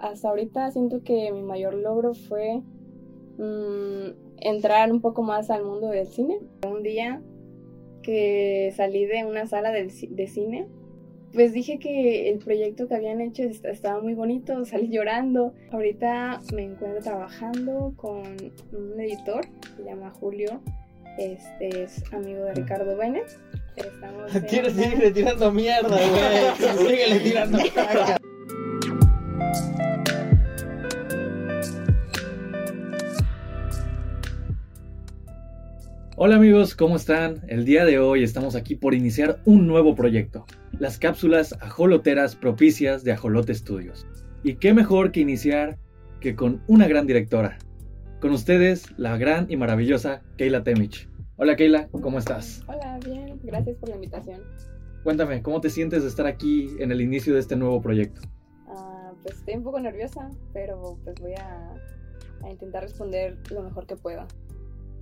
hasta ahorita siento que mi mayor logro fue mm, entrar un poco más al mundo del cine. Un día que salí de una sala de, de cine, pues dije que el proyecto que habían hecho estaba muy bonito, salí llorando. Ahorita me encuentro trabajando con un editor, se llama Julio, este es amigo de Ricardo Vélez. Estamos seguirle tirando mierda, güey. Síguele tirando caca. Hola amigos, ¿cómo están? El día de hoy estamos aquí por iniciar un nuevo proyecto, las cápsulas ajoloteras propicias de Ajolote Studios. Y qué mejor que iniciar que con una gran directora. Con ustedes, la gran y maravillosa Keila Temich. Hola Keila, ¿cómo estás? Hola, bien, gracias por la invitación. Cuéntame, ¿cómo te sientes de estar aquí en el inicio de este nuevo proyecto? Ah, pues estoy un poco nerviosa, pero pues voy a, a intentar responder lo mejor que pueda.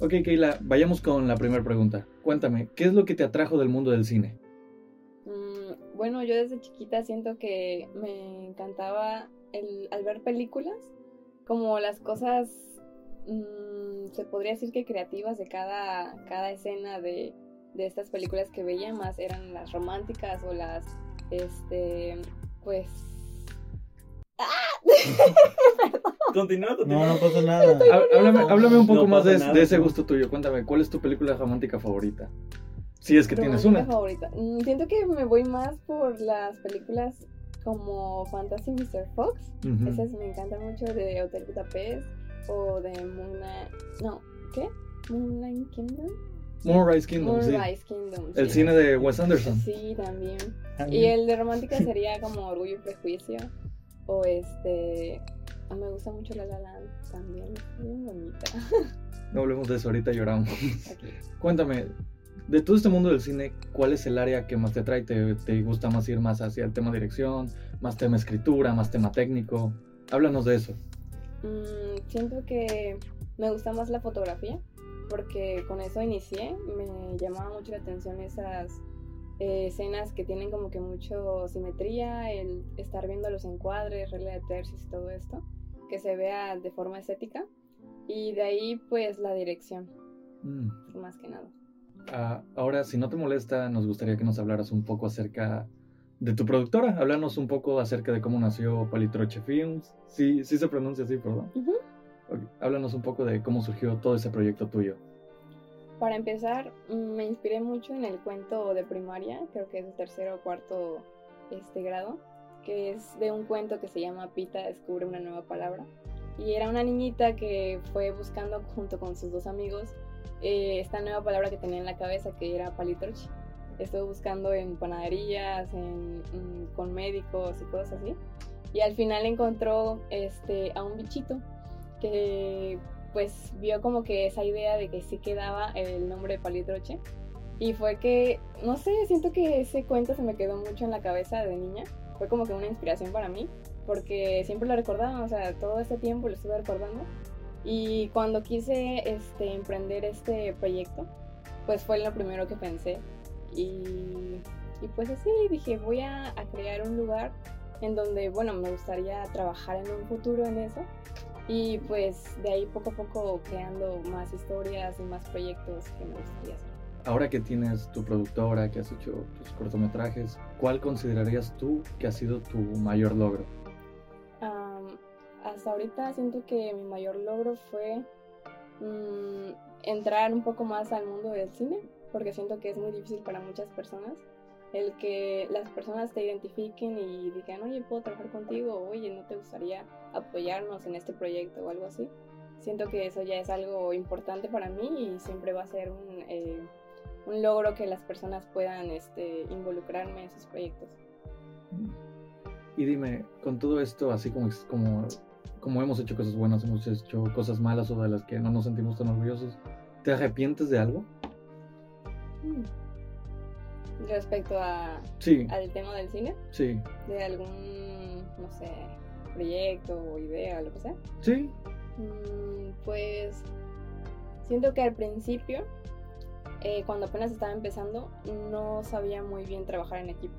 Ok, Keila, vayamos con la primera pregunta. Cuéntame, ¿qué es lo que te atrajo del mundo del cine? Mm, bueno, yo desde chiquita siento que me encantaba el, al ver películas, como las cosas, mm, se podría decir que creativas de cada, cada escena de, de estas películas que veía, más eran las románticas o las, este, pues Continúa, No, no pasa nada. Háblame, un poco más de, ese gusto tuyo. Cuéntame, ¿cuál es tu película romántica favorita? Si es que tienes una. favorita. Mm, siento que me voy más por las películas como Fantasy Mr. Fox. Esas me encantan mucho de Hotel Budapest o de Moonlight. No, ¿qué? Moonlight Kingdom. Moonrise Kingdom, Moonrise Kingdom. El cine de Wes Anderson. Sí, también. Y el de romántica sería como Orgullo y Prejuicio. O este. Me gusta mucho La La Land también. Bien bonita. No hablemos de eso, ahorita lloramos. Cuéntame, de todo este mundo del cine, ¿cuál es el área que más te atrae? ¿Te, ¿Te, gusta más ir más hacia el tema dirección, más tema escritura, más tema técnico? Háblanos de eso. Mm, siento que me gusta más la fotografía, porque con eso inicié. Me llamaba mucho la atención esas eh, escenas que tienen como que mucho simetría, el estar viendo los encuadres, regla de tercios y todo esto, que se vea de forma estética. Y de ahí pues la dirección, mm. más que nada. Ah, ahora, si no te molesta, nos gustaría que nos hablaras un poco acerca de tu productora. Háblanos un poco acerca de cómo nació Palitroche Films. Sí, sí se pronuncia así, perdón. Háblanos un poco de cómo surgió todo ese proyecto tuyo. Para empezar, me inspiré mucho en el cuento de primaria, creo que es de tercero o cuarto este grado, que es de un cuento que se llama Pita descubre una nueva palabra. Y era una niñita que fue buscando junto con sus dos amigos eh, esta nueva palabra que tenía en la cabeza, que era palitroche. Estuvo buscando en panaderías, en, con médicos y cosas así. Y al final encontró este, a un bichito que pues vio como que esa idea de que sí quedaba el nombre de Palitroche. Y fue que, no sé, siento que ese cuento se me quedó mucho en la cabeza de niña. Fue como que una inspiración para mí, porque siempre lo recordaba, o sea, todo ese tiempo lo estuve recordando. Y cuando quise este, emprender este proyecto, pues fue lo primero que pensé. Y, y pues así dije, voy a, a crear un lugar en donde, bueno, me gustaría trabajar en un futuro en eso y pues de ahí poco a poco creando más historias y más proyectos que me gustaría hacer. Ahora que tienes tu productora, que has hecho tus cortometrajes, ¿cuál considerarías tú que ha sido tu mayor logro? hasta ahorita siento que mi mayor logro fue mm, entrar un poco más al mundo del cine, porque siento que es muy difícil para muchas personas el que las personas te identifiquen y digan, oye, puedo trabajar contigo, oye, ¿no te gustaría apoyarnos en este proyecto o algo así? Siento que eso ya es algo importante para mí y siempre va a ser un, eh, un logro que las personas puedan este, involucrarme en sus proyectos. Y dime, con todo esto, así como, como, como hemos hecho cosas buenas, hemos hecho cosas malas o de las que no nos sentimos tan orgullosos, ¿te arrepientes de algo? Mm respecto a, al tema del cine. Sí. De algún, no sé, proyecto o idea, lo que sea. Sí. Mm, pues siento que al principio, eh, cuando apenas estaba empezando, no sabía muy bien trabajar en equipo.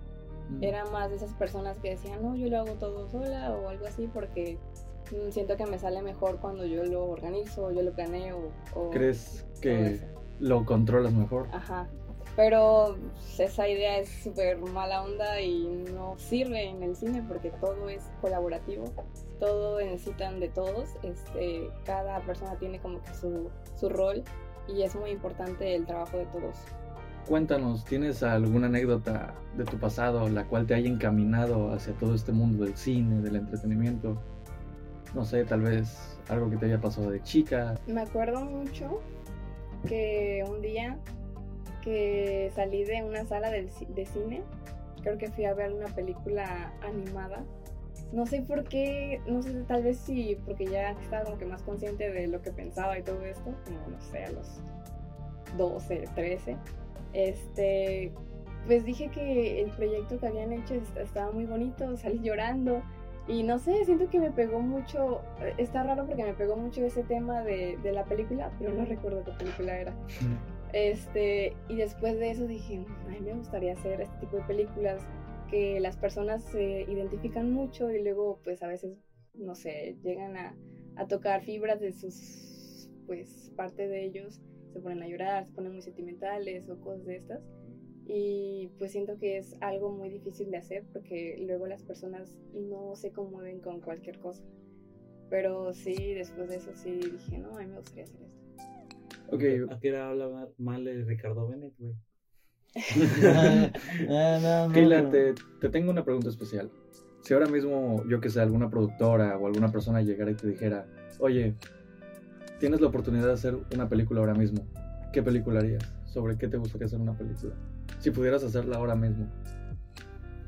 Era más de esas personas que decían, no, yo lo hago todo sola o algo así porque mm, siento que me sale mejor cuando yo lo organizo, yo lo planeo. O ¿Crees que lo controlas mejor? Ajá. Pero esa idea es súper mala onda y no sirve en el cine porque todo es colaborativo, todo necesitan de todos, este, cada persona tiene como que su, su rol y es muy importante el trabajo de todos. Cuéntanos, ¿tienes alguna anécdota de tu pasado la cual te haya encaminado hacia todo este mundo del cine, del entretenimiento? No sé, tal vez algo que te haya pasado de chica. Me acuerdo mucho que un día que salí de una sala de, de cine, creo que fui a ver una película animada. No sé por qué, no sé, tal vez sí, porque ya estaba como que más consciente de lo que pensaba y todo esto, como no sé, a los 12, 13. Este, pues dije que el proyecto que habían hecho estaba muy bonito, salí llorando y no sé, siento que me pegó mucho, está raro porque me pegó mucho ese tema de, de la película, pero no recuerdo qué película era. Este, y después de eso dije, a mí me gustaría hacer este tipo de películas que las personas se identifican mucho y luego pues a veces, no sé, llegan a, a tocar fibras de sus, pues parte de ellos, se ponen a llorar, se ponen muy sentimentales o cosas de estas. Y pues siento que es algo muy difícil de hacer porque luego las personas no se conmueven con cualquier cosa. Pero sí, después de eso sí dije, no, a mí me gustaría hacer esto. Ok. ¿A qué hora mal de Ricardo Bennett, güey? Keila, te, te, tengo una pregunta especial. Si ahora mismo, yo que sé, alguna productora o alguna persona llegara y te dijera, oye, tienes la oportunidad de hacer una película ahora mismo, ¿qué película harías? ¿Sobre qué te gustaría hacer una película? Si pudieras hacerla ahora mismo.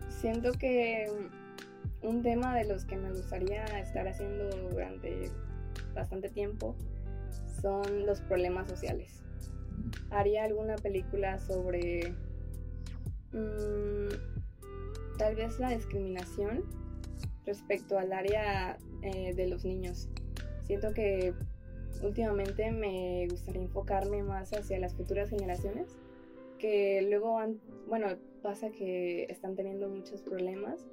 Siento que un tema de los que me gustaría estar haciendo durante bastante tiempo son los problemas sociales. Haría alguna película sobre mmm, tal vez la discriminación respecto al área eh, de los niños. Siento que últimamente me gustaría enfocarme más hacia las futuras generaciones, que luego, bueno, pasa que están teniendo muchos problemas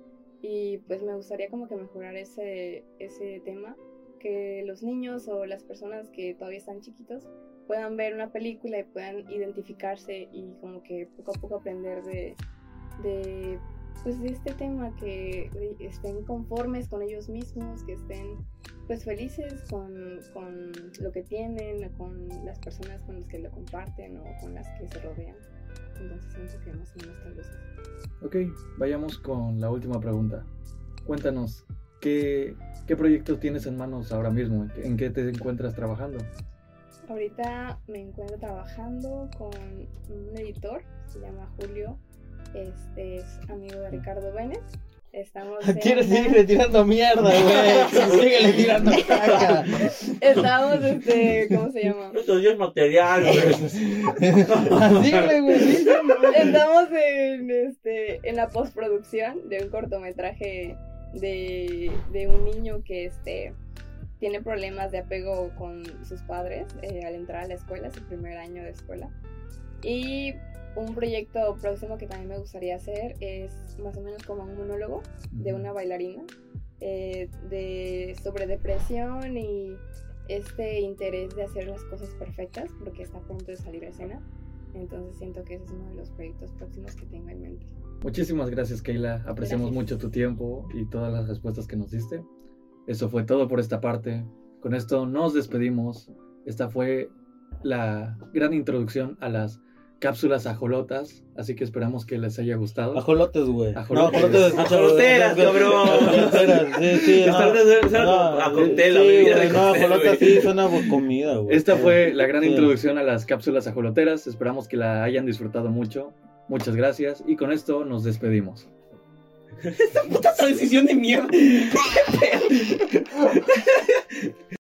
y pues me gustaría como que mejorar ese, ese tema que los niños o las personas que todavía están chiquitos puedan ver una película y puedan identificarse y como que poco a poco aprender de, de, pues de este tema, que estén conformes con ellos mismos, que estén pues felices con, con, lo que tienen, con las personas con las que lo comparten o con las que se rodean. Entonces siento que más o menos tal vez Ok, vayamos con la última pregunta. Cuéntanos, ¿Qué, ¿Qué proyectos tienes en manos ahora mismo? ¿En qué te encuentras trabajando? Ahorita me encuentro trabajando con un editor, se llama Julio, este es amigo de Ricardo Bennett. Estamos Quieres seguirle tirando mierda, güey. Síguele tirando caca. Estamos, este, ¿cómo se llama? Esto es material, güey. Así, güey. Estamos en, este, en la postproducción de un cortometraje de, de un niño que este, tiene problemas de apego con sus padres eh, al entrar a la escuela, su primer año de escuela. Y un proyecto próximo que también me gustaría hacer es más o menos como un monólogo de una bailarina eh, de, sobre depresión y este interés de hacer las cosas perfectas porque está a punto de salir a escena. Entonces siento que ese es uno de los proyectos próximos que tengo en mente. Muchísimas gracias, Keila. Apreciamos mucho tu tiempo y todas las respuestas que nos diste. Eso fue todo por esta parte. Con esto nos despedimos.Esta fue la gran introducción a las cápsulas ajolotas, así que esperamos que les haya gustado. Ajolotes, güey. Ajolotes. No, ajolotes. Ajoloteras, cabrón. Sí, sí. Ajolotela, No, ajolotas sí suena comida, güey. Esta fue la gran introducción a las cápsulas ajoloteras. Esperamos que la hayan disfrutado mucho. Muchas gracias y con esto nos despedimos. Esta puta decisión de mierda.